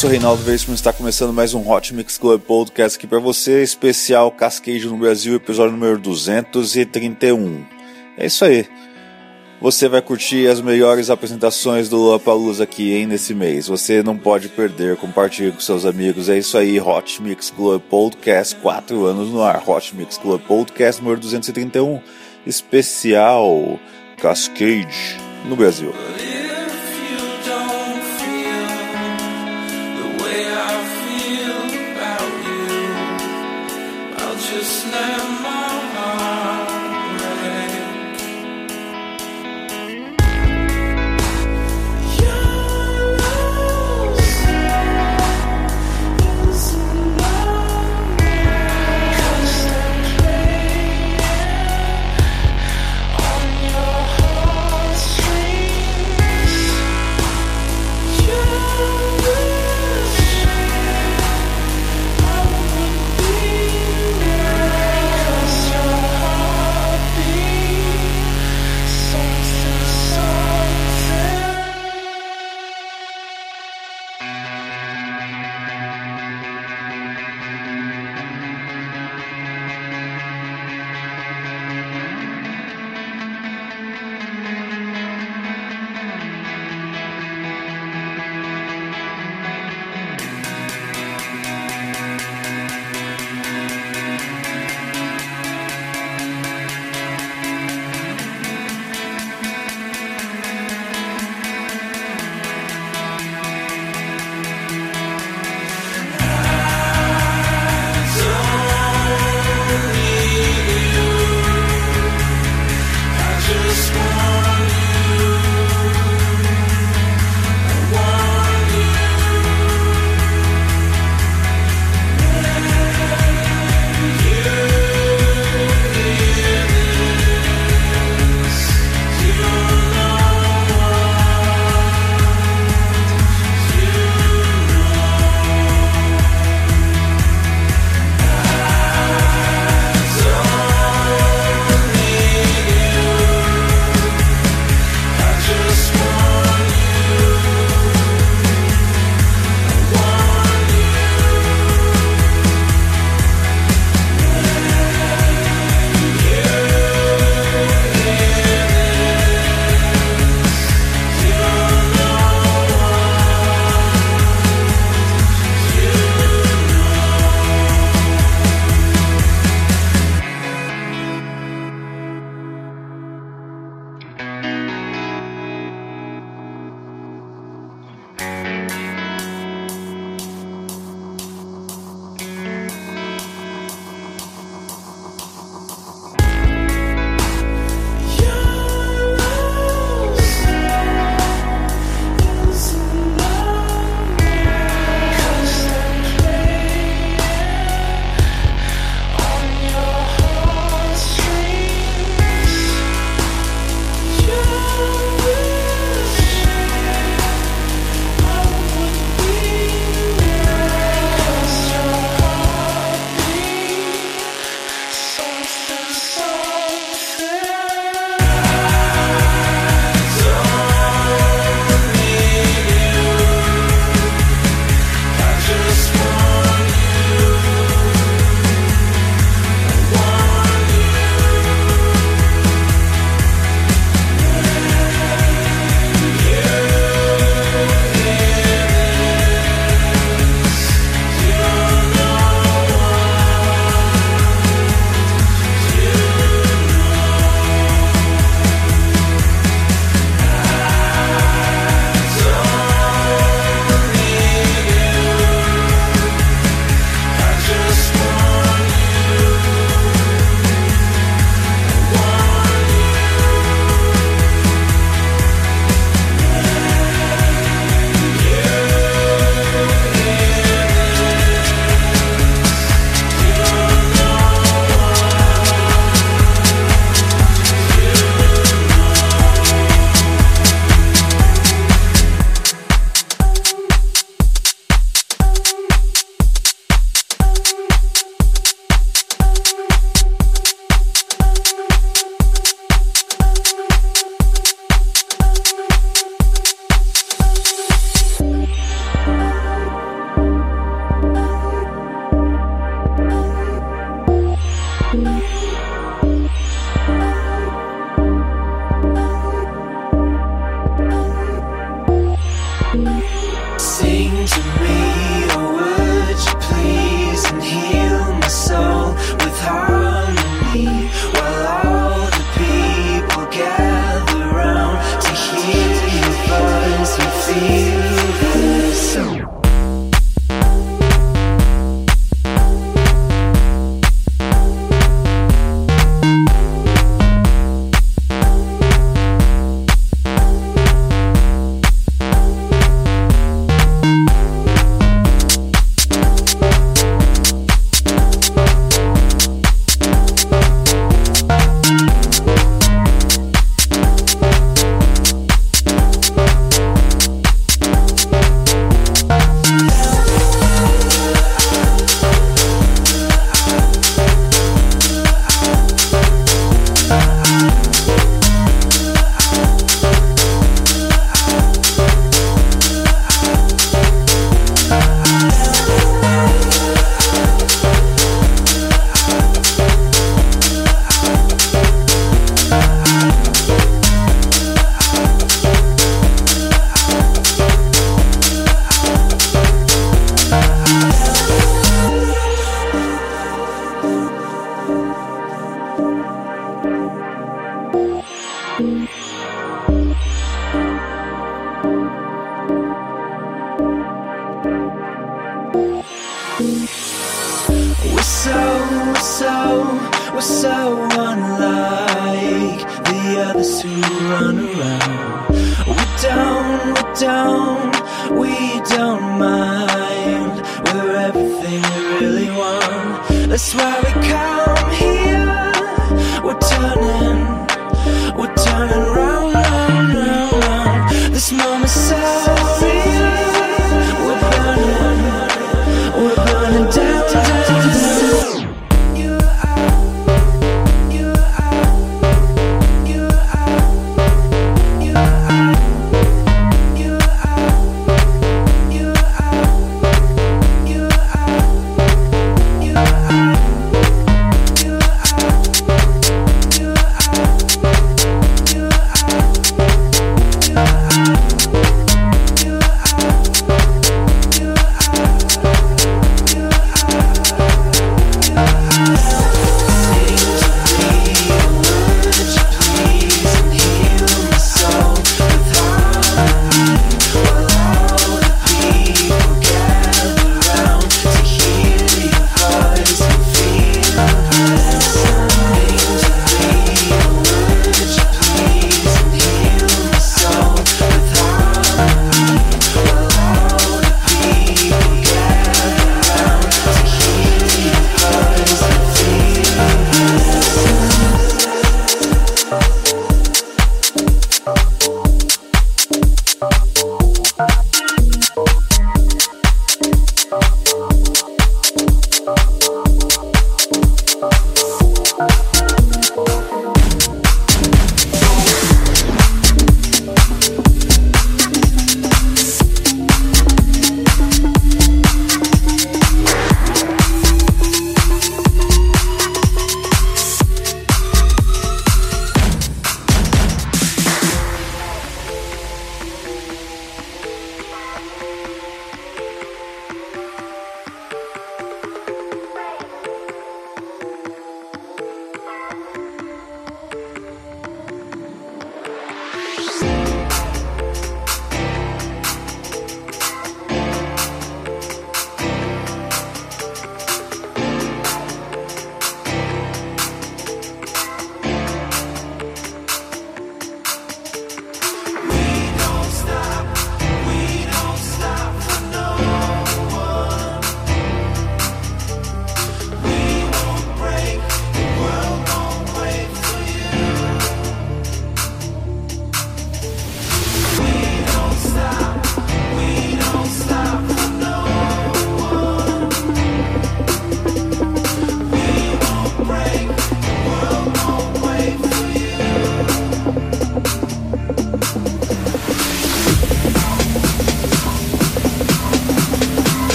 sou Reinaldo Veríssimo, está começando mais um Hot Mix Club Podcast aqui para você, especial Casqueijo no Brasil, episódio número 231. É isso aí. Você vai curtir as melhores apresentações do Lollapalooza aqui, hein, nesse mês. Você não pode perder, compartilhe com seus amigos. É isso aí, Hot Mix Club Podcast, quatro anos no ar. Hot Mix Club Podcast número 231, especial Cascade no Brasil. mind. We're everything you really want. That's why we come.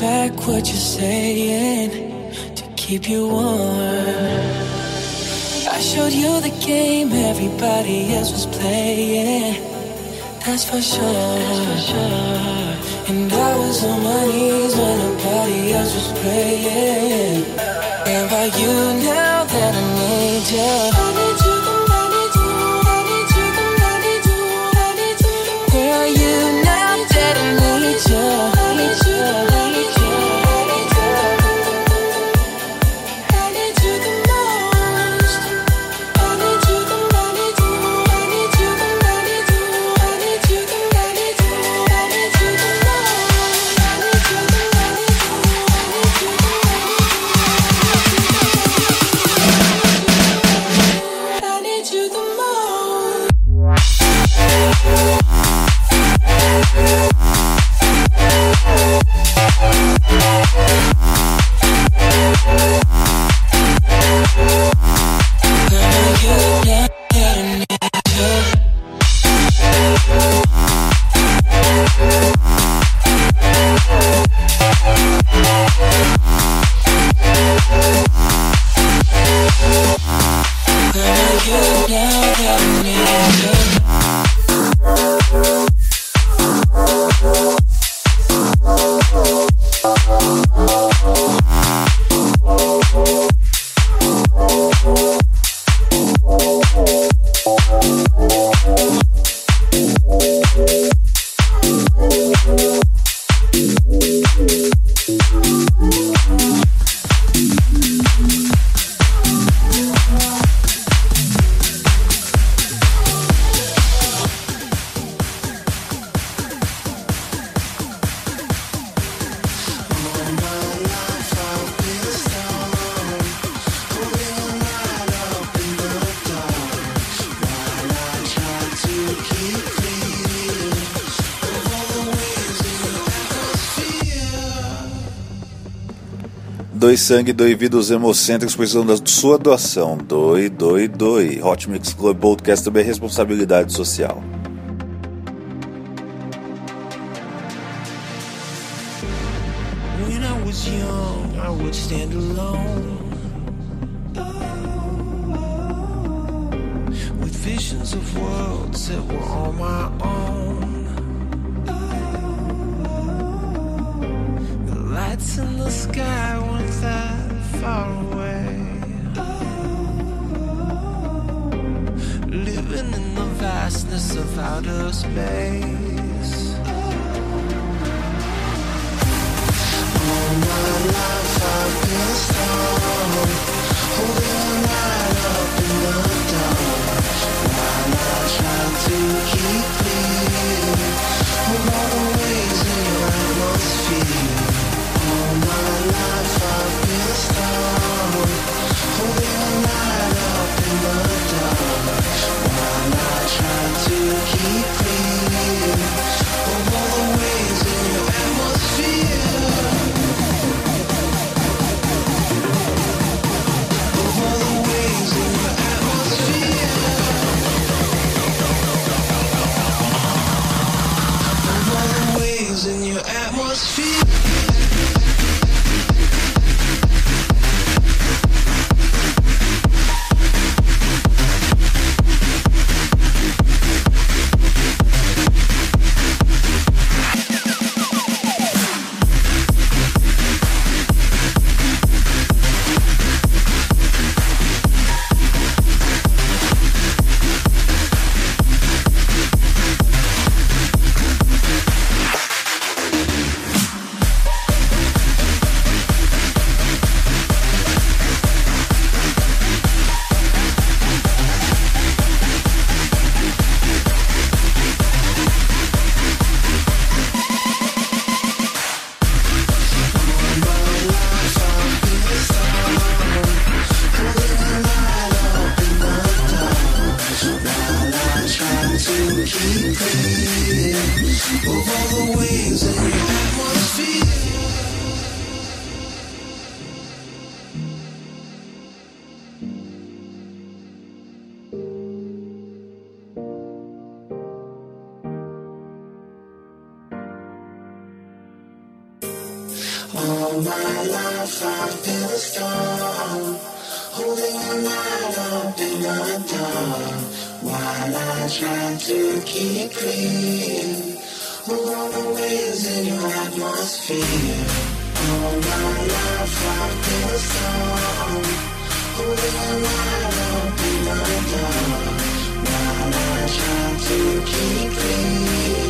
back, what you're saying? To keep you warm. I showed you the game everybody else was playing. That's for sure. And I was on my knees when nobody else was praying. And are you now that I need you? Sangue, doe vida, os hemocêntricos precisam da sua doação. Doe, doe, doe. Hot Mix Club Podcast também é responsabilidade social. When I was young, I would stand alone with visions of worlds that were on my own. Lights in the sky weren't that far away. Living in the vastness of outer space. All my life I've been strong, holding light up in the dark. While I try to keep clear of all the waves in your atmosphere. While I try to keep all the waves in your atmosphere. All my life I've been holding while I try to keep clean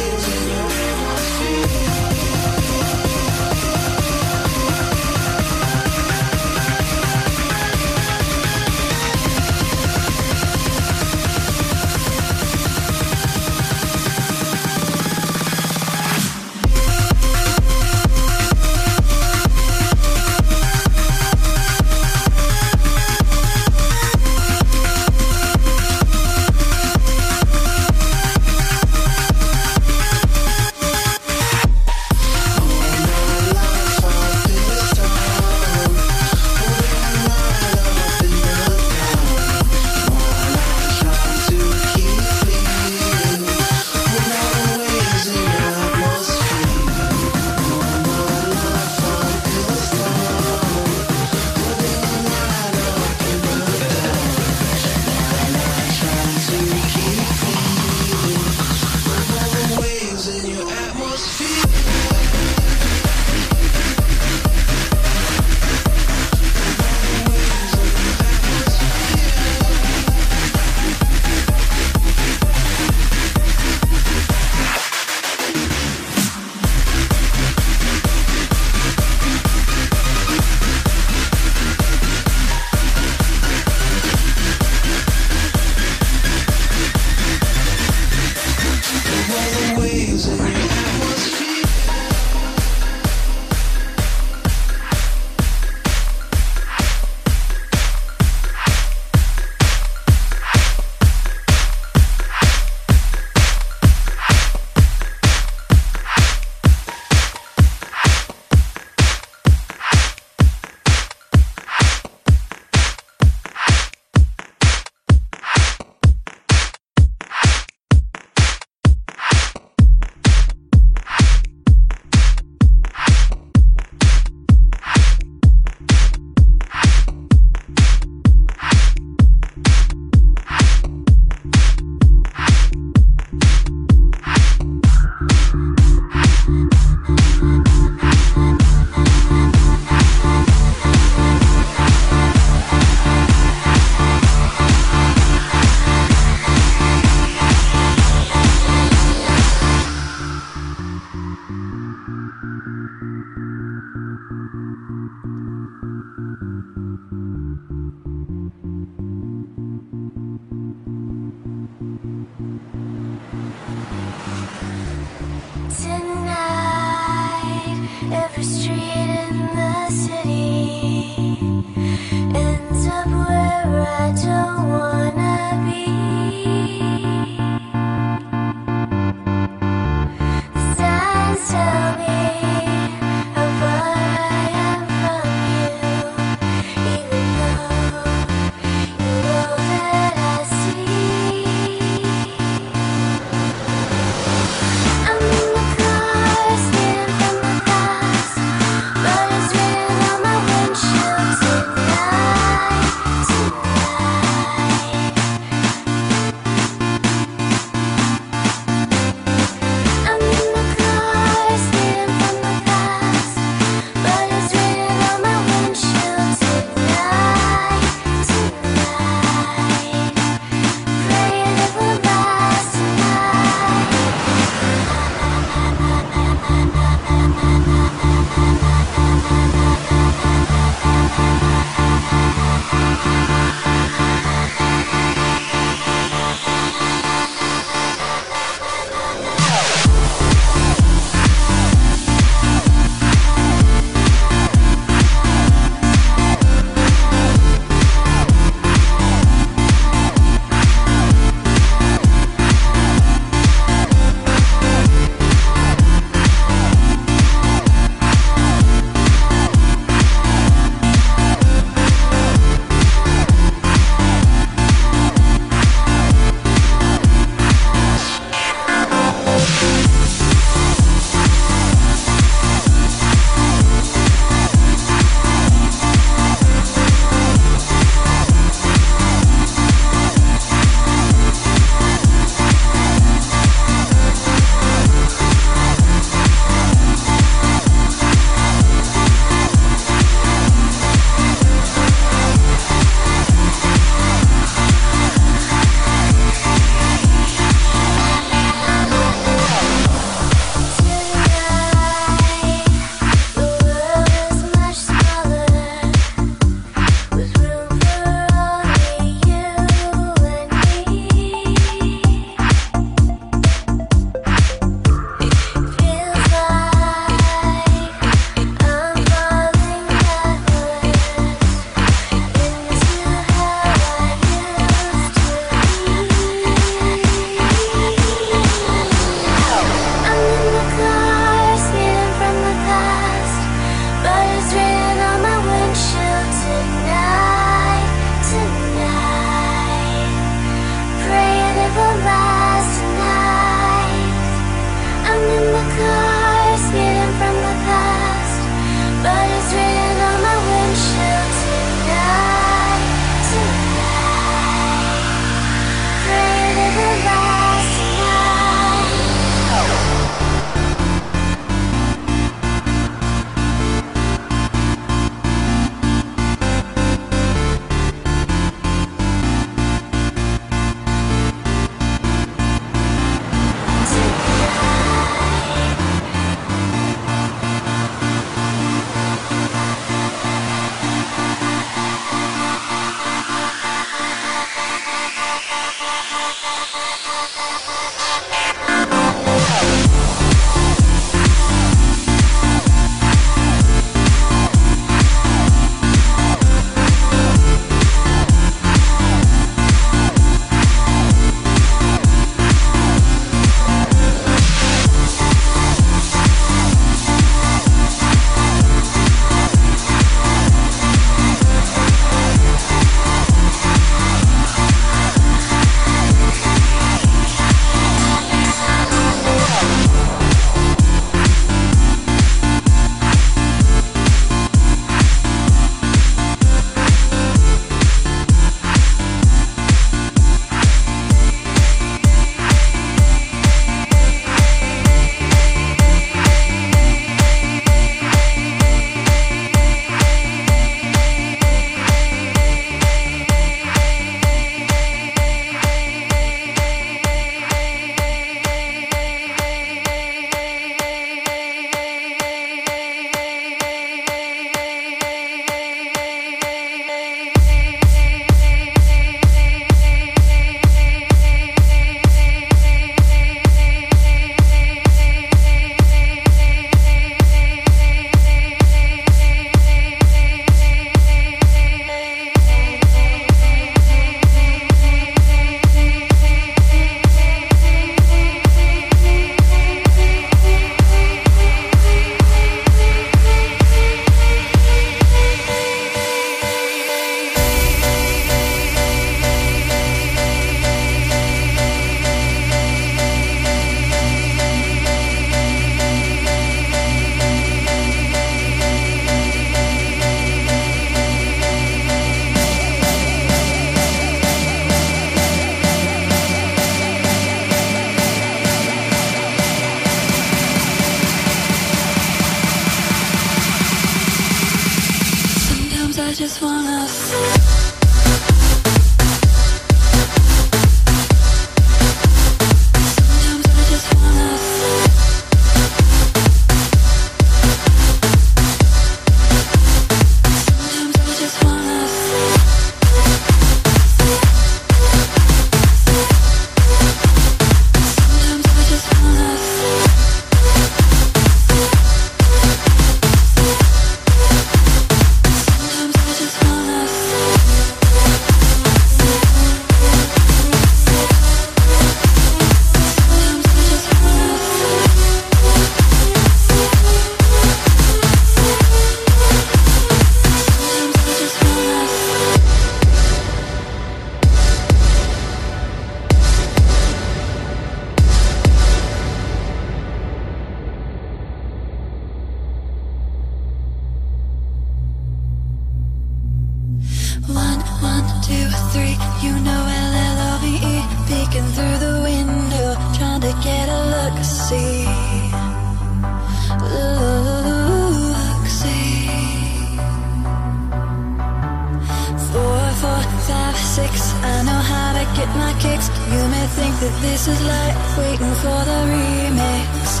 tricks. I know how to get my kicks. You may think that this is like waiting for the remix.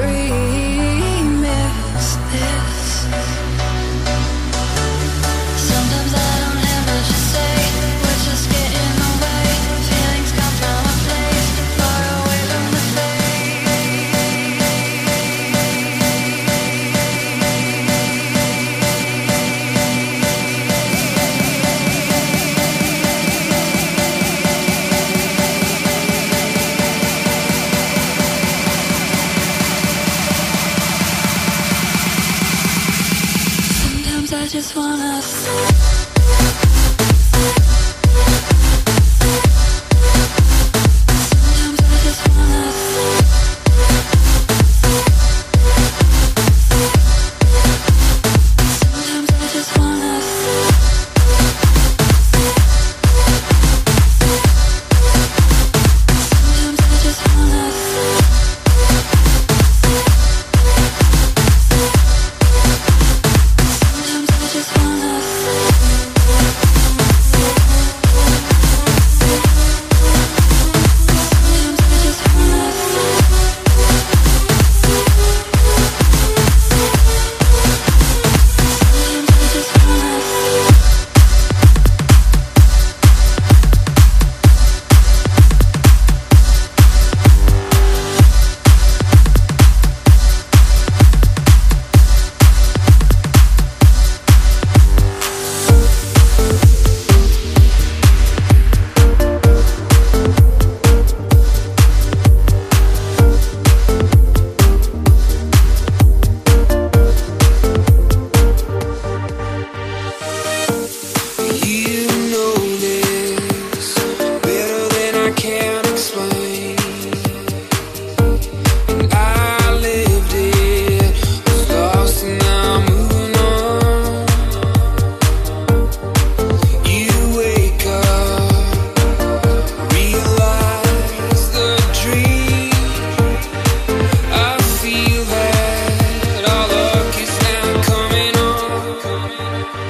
Remix this. I just wanna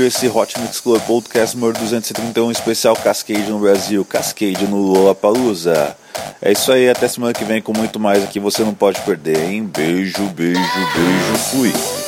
curtiu esse Hot Mix Club Podcast número 231 especial Cascade no Brasil, Cascade no Lollapalooza. É isso aí, até semana que vem com muito mais aqui, você não pode perder, hein? Beijo, beijo, beijo, fui.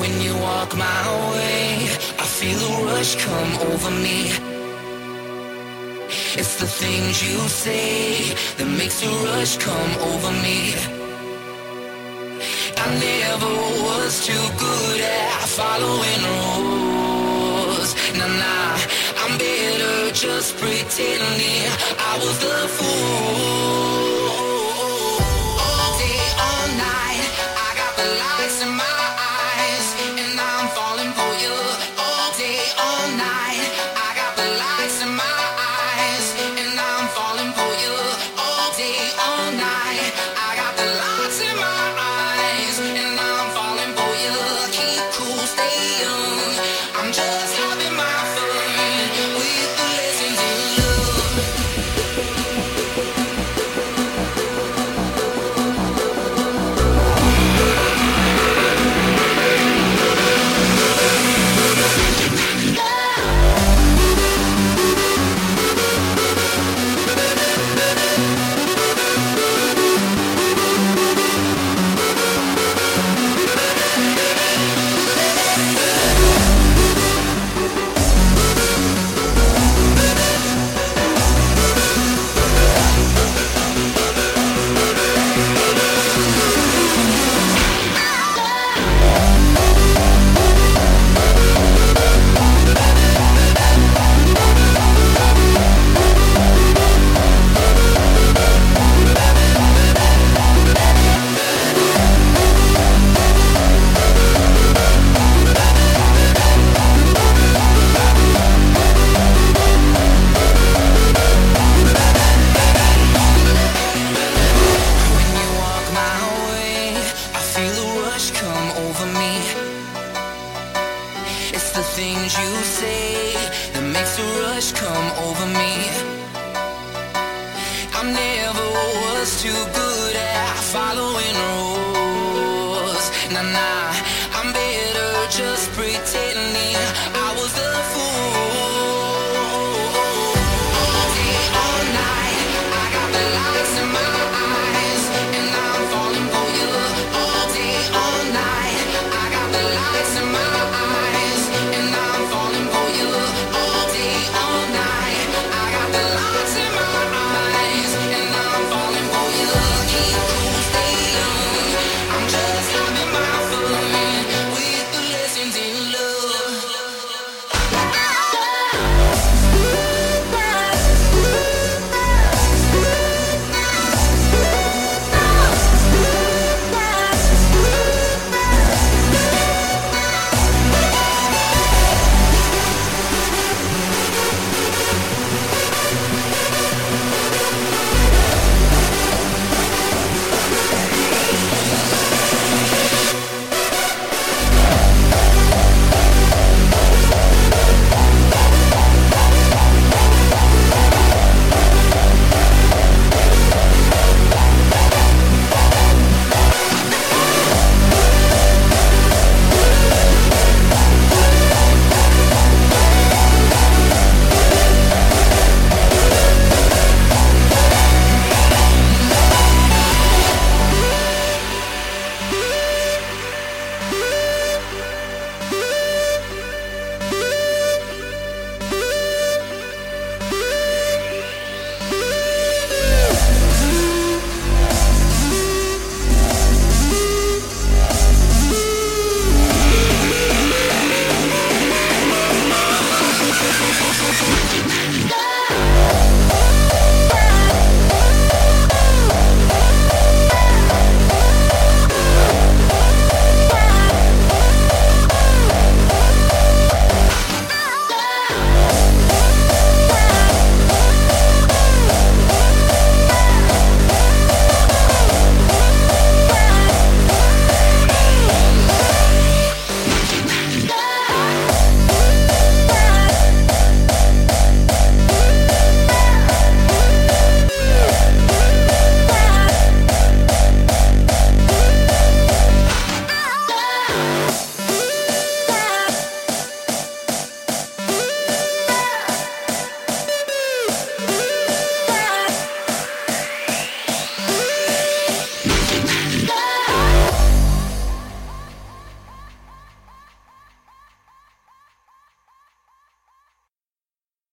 When you walk my way, I feel a rush come over me. It's the things you say that makes a rush come over me. I never was too good at following rules. Nah, nah, I'm better just pretending I was the fool.